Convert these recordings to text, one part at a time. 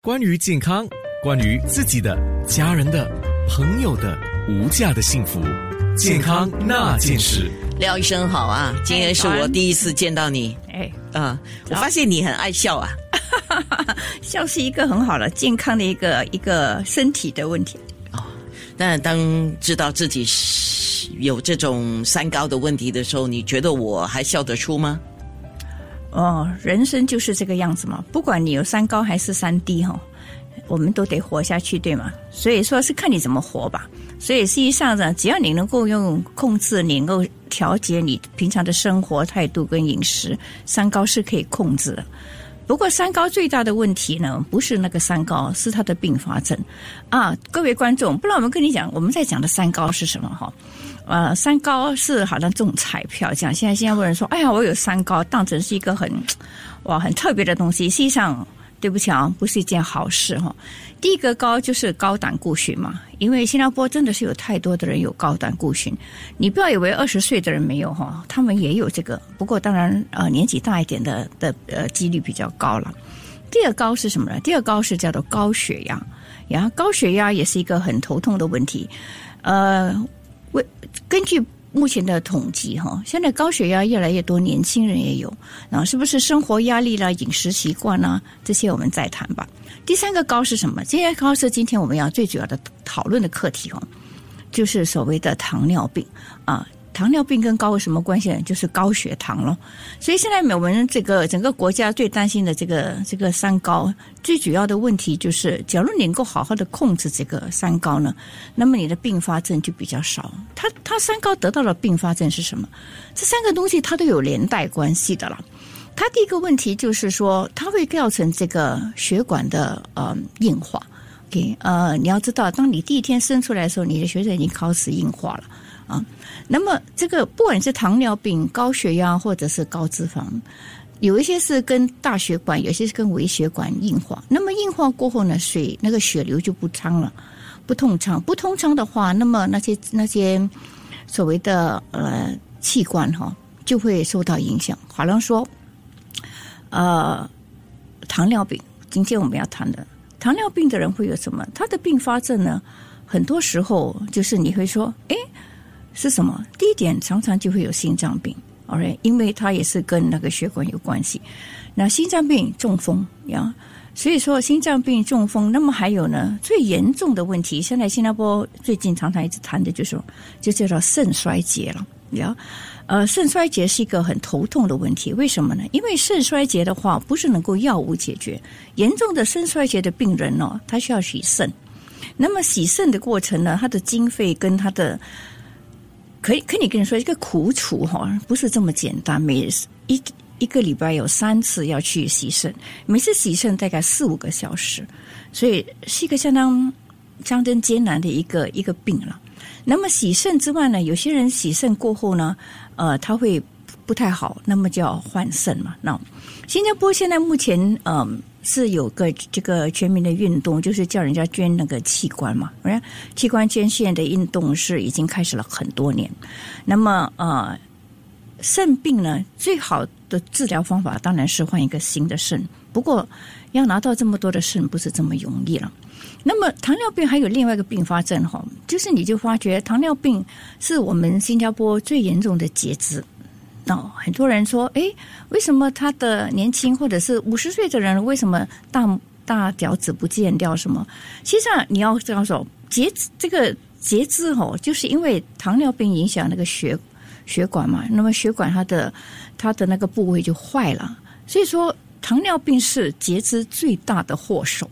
关于健康，关于自己的、家人的、朋友的无价的幸福，健康那件事。廖医生好啊，今天是我第一次见到你。哎，啊，我发现你很爱笑啊。笑是一个很好的健康的一个一个身体的问题。哦，那当知道自己是有这种三高的问题的时候，你觉得我还笑得出吗？哦，人生就是这个样子嘛，不管你有三高还是三低哈，我们都得活下去，对吗？所以说是看你怎么活吧。所以实际上呢，只要你能够用控制，你能够调节你平常的生活态度跟饮食，三高是可以控制的。不过三高最大的问题呢，不是那个三高，是它的并发症啊。各位观众，不然我们跟你讲，我们在讲的三高是什么哈？呃，三高是好像中彩票这样。现在新加坡人说：“哎呀，我有三高，当成是一个很哇很特别的东西。”实际上，对不起啊，不是一件好事哈。第一个高就是高胆固醇嘛，因为新加坡真的是有太多的人有高胆固醇。你不要以为二十岁的人没有哈，他们也有这个。不过当然，呃，年纪大一点的的呃几率比较高了。第二高是什么呢？第二高是叫做高血压，呀，高血压也是一个很头痛的问题，呃。为根据目前的统计，哈，现在高血压越来越多，年轻人也有，然后是不是生活压力啦、饮食习惯啦这些我们再谈吧。第三个高是什么？这些高是今天我们要最主要的讨论的课题哦，就是所谓的糖尿病啊。糖尿病跟高有什么关系呢？就是高血糖咯。所以现在我们这个整个国家最担心的这个这个三高，最主要的问题就是，假如你能够好好的控制这个三高呢，那么你的并发症就比较少。它它三高得到的并发症是什么？这三个东西它都有连带关系的了。它第一个问题就是说，它会造成这个血管的呃硬化。OK，呃，你要知道，当你第一天生出来的时候，你的血管已经开始硬化了。啊，那么这个不管是糖尿病、高血压或者是高脂肪，有一些是跟大血管，有些是跟微血管硬化。那么硬化过后呢，水那个血流就不畅了，不通畅。不通畅的话，那么那些那些所谓的呃器官哈就会受到影响。好像说，呃，糖尿病，今天我们要谈的糖尿病的人会有什么？他的并发症呢？很多时候就是你会说，哎。是什么？第一点，常常就会有心脏病，OK，因为它也是跟那个血管有关系。那心脏病、中风呀，所以说心脏病、中风，那么还有呢，最严重的问题，现在新加坡最近常常一直谈的就是，就叫做肾衰竭了。呀，呃，肾衰竭是一个很头痛的问题，为什么呢？因为肾衰竭的话，不是能够药物解决。严重的肾衰竭的病人呢，他需要洗肾。那么洗肾的过程呢，他的经费跟他的可以，可以跟你说，一个苦楚哈，不是这么简单。每一一个礼拜有三次要去洗肾，每次洗肾大概四五个小时，所以是一个相当相当艰难的一个一个病了。那么洗肾之外呢，有些人洗肾过后呢，呃，他会不太好，那么就要换肾嘛。那新加坡现在目前嗯。是有个这个全民的运动，就是叫人家捐那个器官嘛。器官捐献的运动是已经开始了很多年。那么呃，肾病呢，最好的治疗方法当然是换一个新的肾。不过要拿到这么多的肾，不是这么容易了。那么糖尿病还有另外一个并发症哈，就是你就发觉糖尿病是我们新加坡最严重的截肢。哦，很多人说，哎，为什么他的年轻或者是五十岁的人，为什么大大脚趾不见掉？什么？其实际上你要这样说，截肢这个截肢哦，就是因为糖尿病影响那个血血管嘛，那么血管它的它的那个部位就坏了，所以说糖尿病是截肢最大的祸首，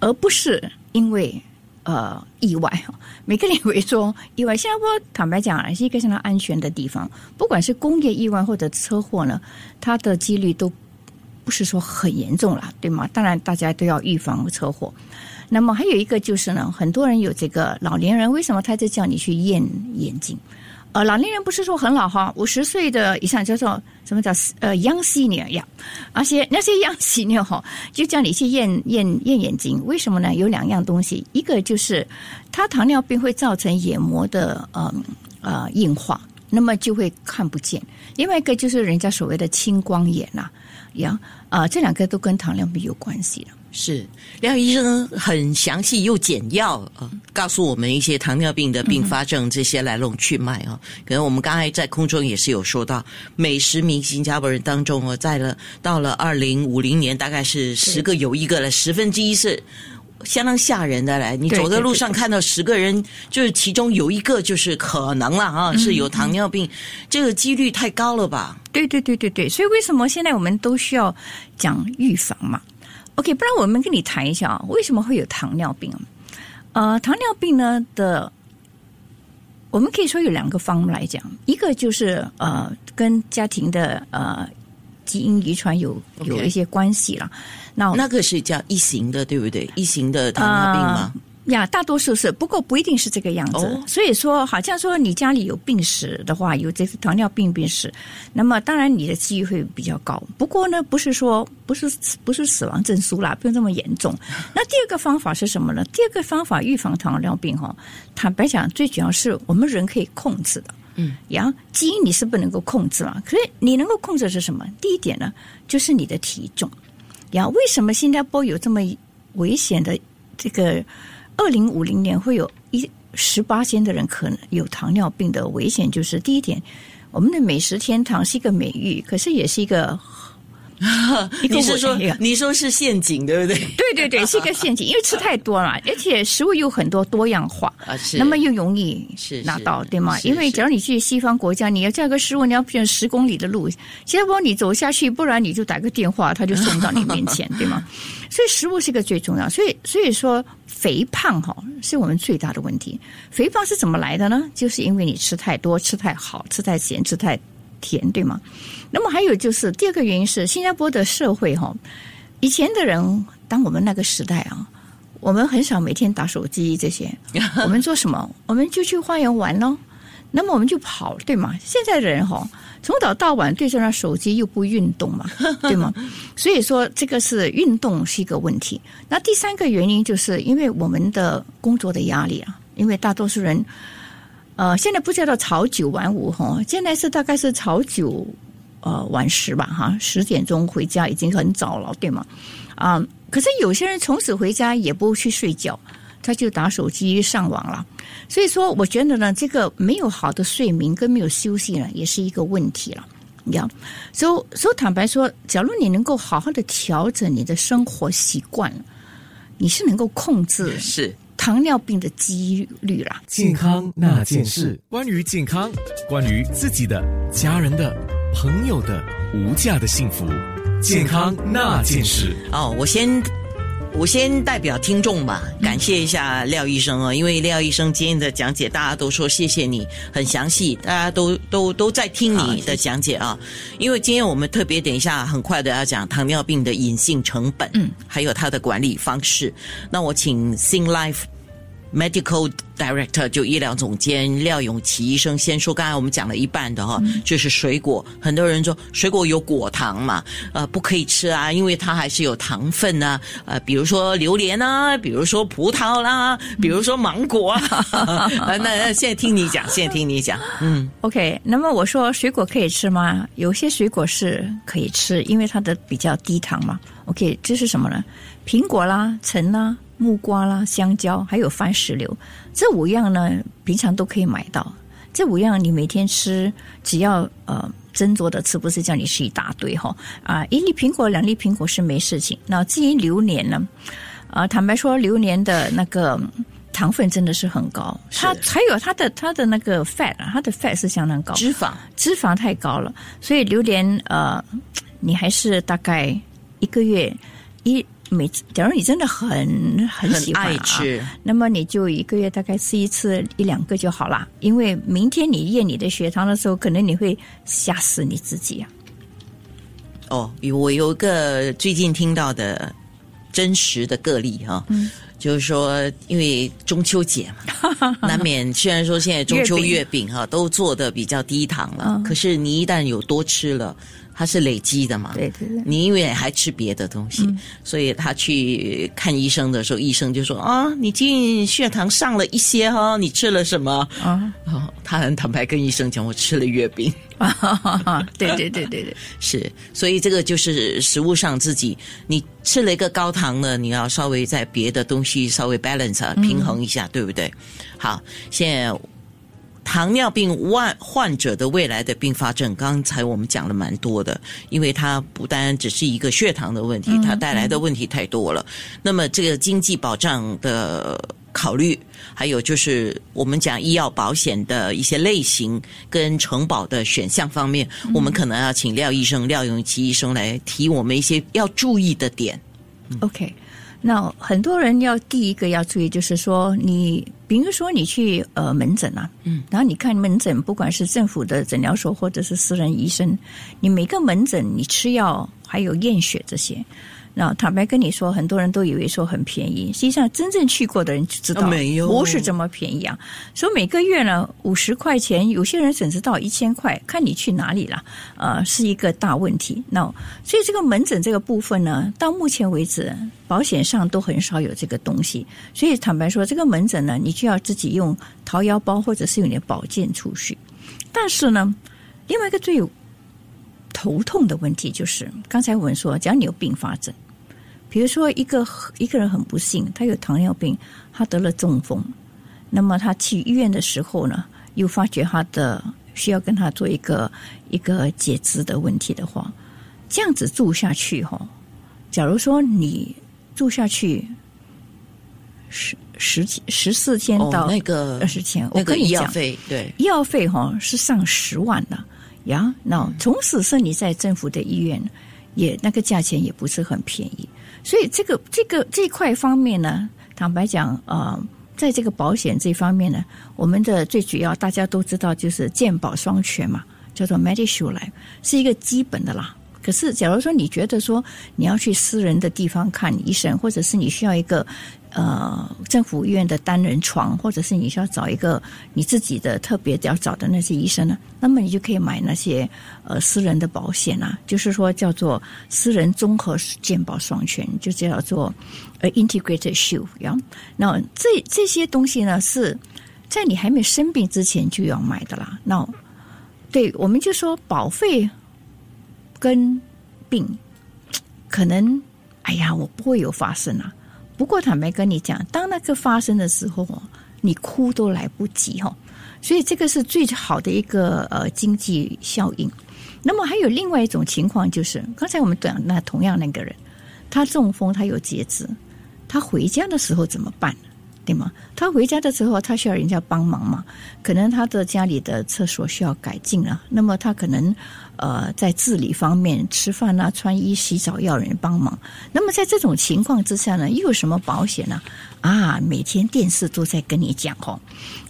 而不是因为。呃，意外哈，每个人以为说意外。新加坡坦白讲是一个相当安全的地方，不管是工业意外或者车祸呢，它的几率都不是说很严重了，对吗？当然，大家都要预防车祸。那么还有一个就是呢，很多人有这个老年人，为什么他就叫你去验眼睛？呃，老年人不是说很老哈，五十岁的以上叫做什么叫呃央细年呀？而且那些央细年哈，就叫你去验验验眼睛，为什么呢？有两样东西，一个就是他糖尿病会造成眼膜的呃呃硬化，那么就会看不见；另外一个就是人家所谓的青光眼呐，呀啊，这两个都跟糖尿病有关系了。是廖医生很详细又简要啊，告诉我们一些糖尿病的并发症这些来龙去脉啊。可能我们刚才在空中也是有说到，每十名新加坡人当中哦，在了到了二零五零年，大概是十个有一个了，十分之一是相当吓人的嘞。你走在路上看到十个人，就是其中有一个就是可能了啊，是有糖尿病，这个几率太高了吧？对对对对对，所以为什么现在我们都需要讲预防嘛？OK，不然我们跟你谈一下啊，为什么会有糖尿病啊？呃，糖尿病呢的，我们可以说有两个方面来讲，一个就是呃跟家庭的呃基因遗传有有一些关系了。那那个是叫一型的，对不对？一型的糖尿病吗？呀，大多数是，不过不一定是这个样子。哦所以说，好像说你家里有病史的话，有这个糖尿病病史，那么当然你的几率会比较高。不过呢，不是说不是不是死亡证书啦，不用这么严重。那第二个方法是什么呢？第二个方法预防糖尿病哈，坦白讲，最主要是我们人可以控制的。嗯，呀，基因你是不能够控制嘛，可是你能够控制的是什么？第一点呢，就是你的体重。呀，为什么新加坡有这么危险的这个？二零五零年会有一十八千的人可能有糖尿病的危险，就是第一点，我们的美食天堂是一个美誉，可是也是一个 你是说你说是陷阱，对不对？对对对，是一个陷阱，因为吃太多了，而且食物有很多多样化，啊，是那么又容易是拿到，对吗？因为是假如你去西方国家，你要叫个食物，你要选十公里的路，新加坡你走下去，不然你就打个电话，他就送到你面前，对吗？所以食物是个最重要，所以所以说肥胖哈是我们最大的问题。肥胖是怎么来的呢？就是因为你吃太多、吃太好、吃太咸、吃太甜，对吗？那么还有就是第二个原因是新加坡的社会哈，以前的人，当我们那个时代啊。我们很少每天打手机这些，我们做什么？我们就去花园玩喽。那么我们就跑，对吗？现在的人哈，从早到晚对着那手机又不运动嘛，对吗？所以说这个是运动是一个问题。那第三个原因就是因为我们的工作的压力啊，因为大多数人，呃，现在不叫做朝九晚五哈，现在是大概是朝九呃晚十吧哈，十点钟回家已经很早了，对吗？啊、可是有些人从此回家也不去睡觉，他就打手机上网了。所以说，我觉得呢，这个没有好的睡眠跟没有休息呢，也是一个问题了。你知道，所以所以坦白说，假如你能够好好的调整你的生活习惯，你是能够控制是糖尿病的几率啦。健康那件事，关于健康，关于自己的、家人的、朋友的无价的幸福，健康那件事。哦，我先。我先代表听众吧，感谢一下廖医生哦，因为廖医生今天的讲解，大家都说谢谢你，很详细，大家都都都在听你的讲解啊。因为今天我们特别等一下很快的要讲糖尿病的隐性成本，嗯，还有它的管理方式。那我请 Sing Life Medical Director 就医疗总监廖永琪医生先说，刚才我们讲了一半的哈、就是水果，很多人说水果有果糖嘛，呃，不可以吃啊，因为它还是有糖分啊，呃，比如说榴莲啊，比如说葡萄啦，比如说芒果啊，呃那那现在听你讲，现在听你讲，嗯，OK，那么我说水果可以吃吗？有些水果是可以吃，因为它的比较低糖嘛。OK，这是什么呢？苹果啦、橙啦、木瓜啦、香蕉，还有番石榴，这五样呢，平常都可以买到。这五样你每天吃，只要呃斟酌的吃，不是叫你吃一大堆哈啊，一粒苹果、两粒苹果是没事情。那至于榴莲呢？啊，坦白说，榴莲的那个糖分真的是很高，它还有它的它的那个 fat 啊，它的 fat 是相当高，脂肪脂肪太高了，所以榴莲呃，你还是大概一个月一每次，假如你真的很很很喜欢、啊、爱吃，那么你就一个月大概吃一次一两个就好了。因为明天你验你的血糖的时候，可能你会吓死你自己啊。哦，我有一个最近听到的真实的个例哈、就是说，因为中秋节嘛，难免虽然说现在中秋月饼哈都做的比较低糖了，可是你一旦有多吃了。它是累积的嘛？对对对。你因为还吃别的东西，所以他去看医生的时候，医生就说：“啊，你近血糖上了一些哈，你吃了什么？”啊，他很坦白跟医生讲：“我吃了月饼。”对对对对对，是。所以这个就是食物上自己，你吃了一个高糖的，你要稍微在别的东西稍微 balance 平衡一下，对不对？好，现在。糖尿病患患者的未来的并发症，刚才我们讲了蛮多的，因为它不单只是一个血糖的问题，它带来的问题太多了。那么这个经济保障的考虑，还有就是我们讲医药保险的一些类型跟承保的选项方面，我们可能要请廖医生、廖永琪医生来提我们一些要注意的点。OK。那很多人要第一个要注意，就是说，你比如说你去呃门诊啊，嗯，然后你看门诊，不管是政府的诊疗所或者是私人医生，你每个门诊你吃药还有验血这些。那坦白跟你说，很多人都以为说很便宜，实际上真正去过的人就知道，没有不是这么便宜啊。所以每个月呢，五十块钱，有些人甚至到一千块，看你去哪里了，呃，是一个大问题。那所以这个门诊这个部分呢，到目前为止，保险上都很少有这个东西。所以坦白说，这个门诊呢，你就要自己用掏腰包，或者是用点保健储蓄。但是呢，另外一个最头痛的问题就是，刚才我们说，只要你有并发症。比如说，一个一个人很不幸，他有糖尿病，他得了中风，那么他去医院的时候呢，又发觉他的需要跟他做一个一个截肢的问题的话，这样子住下去哈，假如说你住下去十十十四天到那个二十天，我跟你讲，对医药费哈是上十万的呀。那从此是你在政府的医院，也那个价钱也不是很便宜。所以这个这个这块方面呢，坦白讲，呃，在这个保险这方面呢，我们的最主要大家都知道就是健保双全嘛，叫做 Medisure 是一个基本的啦。可是，假如说你觉得说你要去私人的地方看医生，或者是你需要一个。呃，政府医院的单人床，或者是你需要找一个你自己的特别要找的那些医生呢，那么你就可以买那些呃私人的保险啊，就是说叫做私人综合健保双全，就叫做呃 integrated shield。那这这些东西呢，是在你还没生病之前就要买的啦。那对，我们就说保费跟病可能，哎呀，我不会有发生啊。不过坦白跟你讲，当那个发生的时候，你哭都来不及哈。所以这个是最好的一个呃经济效应。那么还有另外一种情况，就是刚才我们讲那同样那个人，他中风，他有截肢，他回家的时候怎么办？对吗？他回家的时候，他需要人家帮忙嘛？可能他的家里的厕所需要改进了。那么他可能呃在自理方面，吃饭啊、穿衣、洗澡要人帮忙。那么在这种情况之下呢，又有什么保险呢？啊，每天电视都在跟你讲哦，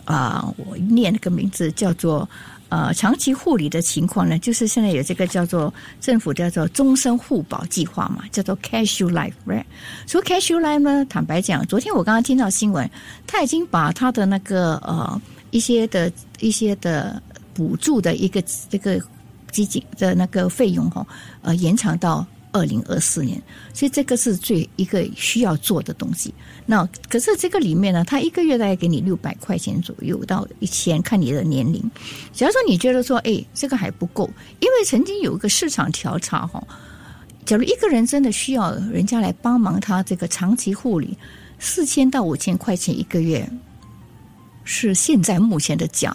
啊，我念了个名字叫做。呃，长期护理的情况呢，就是现在有这个叫做政府叫做终身护保计划嘛，叫做 Casual Life，right？所以 Casual Life 呢，坦白讲，昨天我刚刚听到新闻，他已经把他的那个呃一些的一些的补助的一个这个基金的那个费用哈，呃，延长到。二零二四年，所以这个是最一个需要做的东西。那可是这个里面呢，他一个月大概给你六百块钱左右到一千，看你的年龄。假如说你觉得说，哎，这个还不够，因为曾经有一个市场调查哈，假如一个人真的需要人家来帮忙他这个长期护理，四千到五千块钱一个月是现在目前的价。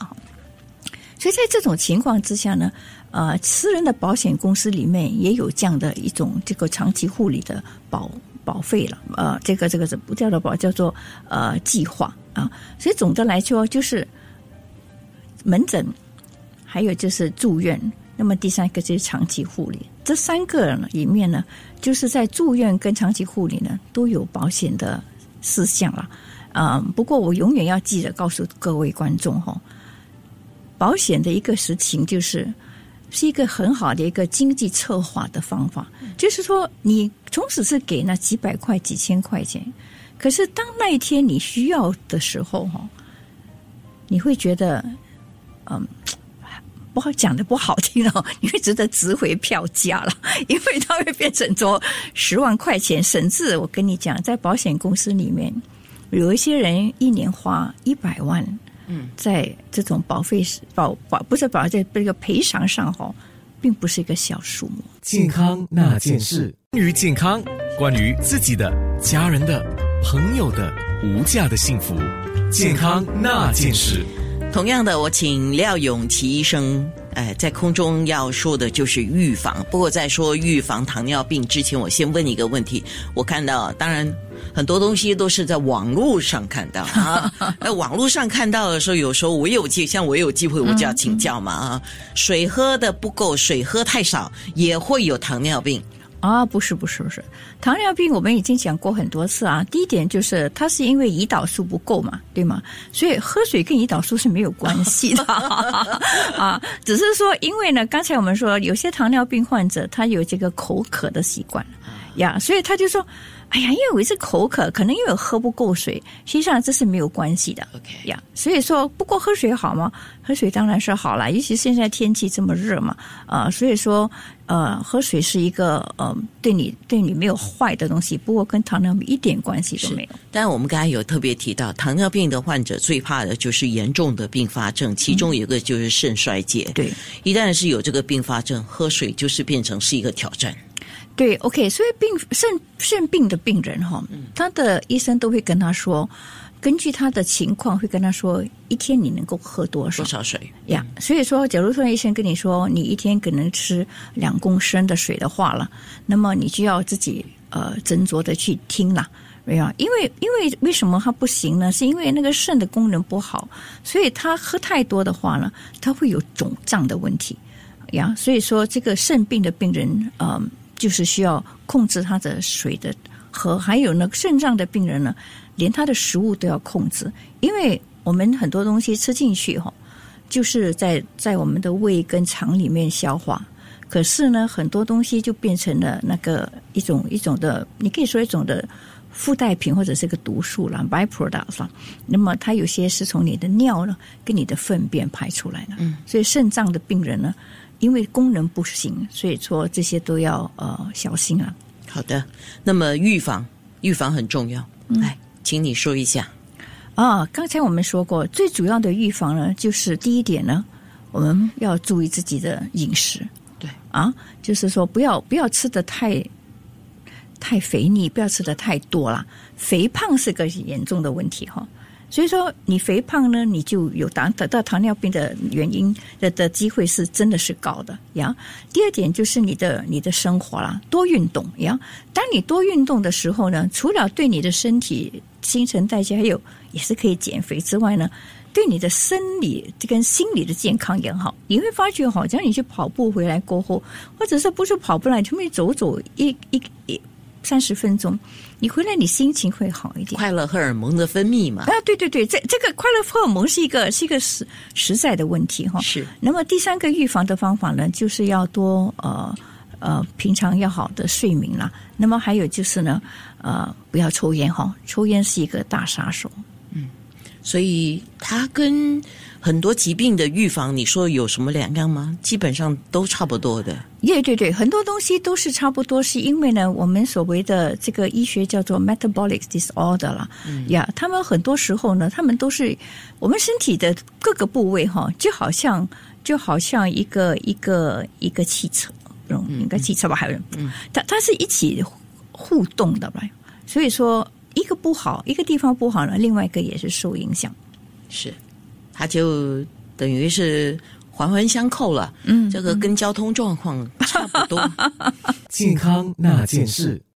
所以在这种情况之下呢。呃，私人的保险公司里面也有这样的一种这个长期护理的保保费了，呃，这个这个是不叫做保，叫做呃计划啊。所以总的来说，就是门诊，还有就是住院，那么第三个就是长期护理。这三个里面呢，就是在住院跟长期护理呢都有保险的事项了。啊，不过我永远要记得告诉各位观众哈，保险的一个实情就是。是一个很好的一个经济策划的方法，就是说，你从此是给那几百块、几千块钱，可是当那一天你需要的时候，哈，你会觉得，嗯。不好讲的不好听哦，你会值得值回票价了，因为它会变成说十万块钱，甚至我跟你讲，在保险公司里面，有一些人一年花一百万，嗯，在这种保费保保不是保在这个赔偿上哈，并不是一个小数目。健康那件事，关于健康，关于自己的、家人的、朋友的无价的幸福，健康那件事。同样的，我请廖永琪医生，哎，在空中要说的就是预防。不过在说预防糖尿病之前，我先问你一个问题。我看到，当然很多东西都是在网络上看到啊。那网络上看到的时候，有时候我有机，像我有机会，我就要请教嘛啊。水喝的不够，水喝太少，也会有糖尿病。啊，不是不是不是，糖尿病我们已经讲过很多次啊。第一点就是它是因为胰岛素不够嘛，对吗？所以喝水跟胰岛素是没有关系的 啊，只是说因为呢，刚才我们说有些糖尿病患者他有这个口渴的习惯呀，所以他就说。哎呀，因为我是口渴，可能因为喝不够水，实际上这是没有关系的。OK 呀，所以说不过喝水好吗？喝水当然是好了，尤其现在天气这么热嘛，啊，所以说呃，喝水是一个呃对你对你没有坏的东西，不过跟糖尿病一点关系都没有。但我们刚才有特别提到，糖尿病的患者最怕的就是严重的并发症，其中有一个就是肾衰竭。对，一旦是有这个并发症，喝水就是变成是一个挑战。对，OK，所以病肾肾病的病人哈，他的医生都会跟他说，根据他的情况会跟他说，一天你能够喝多少多少水呀？所以说，假如说医生跟你说，你一天可能吃两公升的水的话了，那么你就要自己呃斟酌的去听了，没有？因为因为为什么他不行呢？是因为那个肾的功能不好，所以他喝太多的话呢，他会有肿胀的问题呀。所以说，这个肾病的病人，嗯。就是需要控制他的水的和还有呢，肾脏的病人呢，连他的食物都要控制，因为我们很多东西吃进去哈，就是在在我们的胃跟肠里面消化，可是呢，很多东西就变成了那个一种一种的，你可以说一种的附带品或者是个毒素了，byproduct 了。那么它有些是从你的尿呢跟你的粪便排出来的，嗯，所以肾脏的病人呢。因为功能不行，所以说这些都要呃小心啊。好的，那么预防预防很重要，来，请你说一下。啊，刚才我们说过，最主要的预防呢，就是第一点呢，我们要注意自己的饮食。对啊，就是说不要不要吃的太太肥腻，不要吃的太多了，肥胖是个严重的问题哈。所以说，你肥胖呢，你就有糖得到糖尿病的原因的的机会是真的是高的呀。第二点就是你的你的生活啦，多运动呀。当你多运动的时候呢，除了对你的身体新陈代谢还有也是可以减肥之外呢，对你的生理跟心理的健康也好。你会发觉，好像你去跑步回来过后，或者是不是跑步来，出去走走一一一。三十分钟，你回来你心情会好一点。快乐荷尔蒙的分泌嘛？啊，对对对，这这个快乐荷尔蒙是一个是一个实实在的问题哈。是。那么第三个预防的方法呢，就是要多呃呃平常要好的睡眠啦。那么还有就是呢，呃不要抽烟哈，抽烟是一个大杀手。嗯，所以它跟。很多疾病的预防，你说有什么两样吗？基本上都差不多的。对对对，很多东西都是差不多，是因为呢，我们所谓的这个医学叫做 metabolic disorder 了。呀，他们很多时候呢，他们都是我们身体的各个部位哈，就好像就好像一个一个一个汽车，嗯，应该汽车吧？还有，嗯，它它是一起互动的吧？所以说，一个不好，一个地方不好呢，另外一个也是受影响。是。它就等于是环环相扣了，嗯，这个跟交通状况差不多。健康那件事。